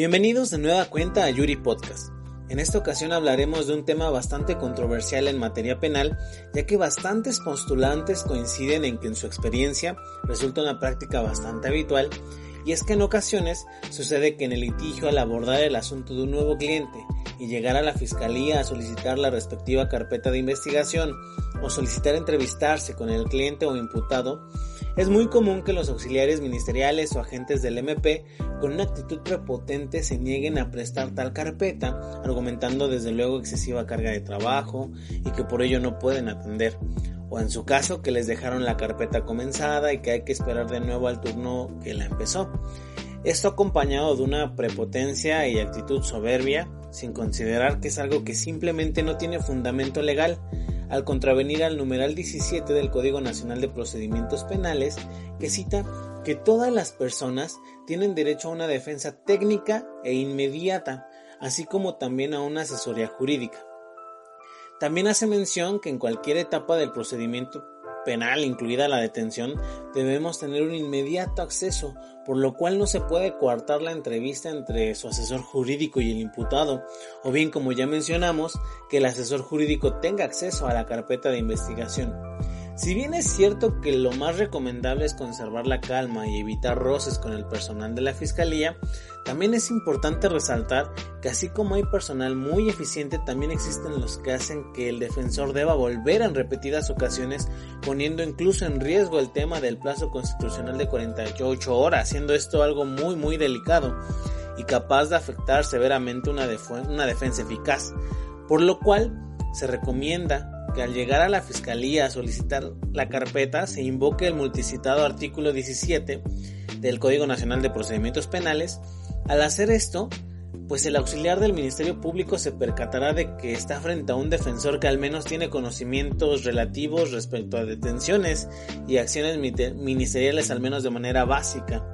Bienvenidos de nueva cuenta a Yuri Podcast. En esta ocasión hablaremos de un tema bastante controversial en materia penal, ya que bastantes postulantes coinciden en que en su experiencia resulta una práctica bastante habitual, y es que en ocasiones sucede que en el litigio al abordar el asunto de un nuevo cliente y llegar a la fiscalía a solicitar la respectiva carpeta de investigación o solicitar entrevistarse con el cliente o imputado, es muy común que los auxiliares ministeriales o agentes del MP con una actitud prepotente se nieguen a prestar tal carpeta, argumentando desde luego excesiva carga de trabajo y que por ello no pueden atender, o en su caso que les dejaron la carpeta comenzada y que hay que esperar de nuevo al turno que la empezó. Esto acompañado de una prepotencia y actitud soberbia, sin considerar que es algo que simplemente no tiene fundamento legal, al contravenir al numeral 17 del Código Nacional de Procedimientos Penales, que cita que todas las personas tienen derecho a una defensa técnica e inmediata, así como también a una asesoría jurídica. También hace mención que en cualquier etapa del procedimiento penal, incluida la detención, debemos tener un inmediato acceso, por lo cual no se puede coartar la entrevista entre su asesor jurídico y el imputado, o bien como ya mencionamos, que el asesor jurídico tenga acceso a la carpeta de investigación. Si bien es cierto que lo más recomendable es conservar la calma y evitar roces con el personal de la fiscalía, también es importante resaltar que así como hay personal muy eficiente, también existen los que hacen que el defensor deba volver en repetidas ocasiones, poniendo incluso en riesgo el tema del plazo constitucional de 48 horas, siendo esto algo muy muy delicado y capaz de afectar severamente una, una defensa eficaz, por lo cual se recomienda que al llegar a la fiscalía a solicitar la carpeta se invoque el multicitado artículo 17 del Código Nacional de Procedimientos Penales. Al hacer esto, pues el auxiliar del Ministerio Público se percatará de que está frente a un defensor que al menos tiene conocimientos relativos respecto a detenciones y acciones ministeriales al menos de manera básica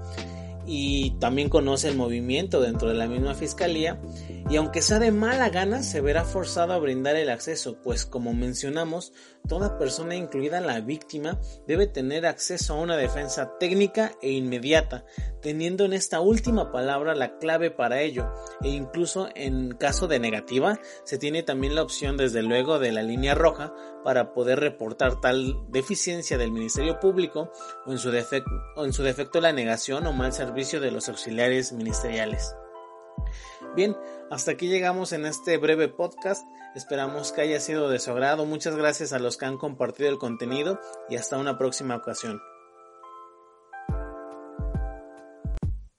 y también conoce el movimiento dentro de la misma fiscalía. Y aunque sea de mala gana se verá forzado a brindar el acceso, pues como mencionamos, toda persona incluida la víctima debe tener acceso a una defensa técnica e inmediata, teniendo en esta última palabra la clave para ello. E incluso en caso de negativa se tiene también la opción desde luego de la línea roja para poder reportar tal deficiencia del Ministerio Público o en su defecto, en su defecto la negación o mal de los auxiliares ministeriales. Bien, hasta aquí llegamos en este breve podcast. Esperamos que haya sido de su agrado. Muchas gracias a los que han compartido el contenido y hasta una próxima ocasión.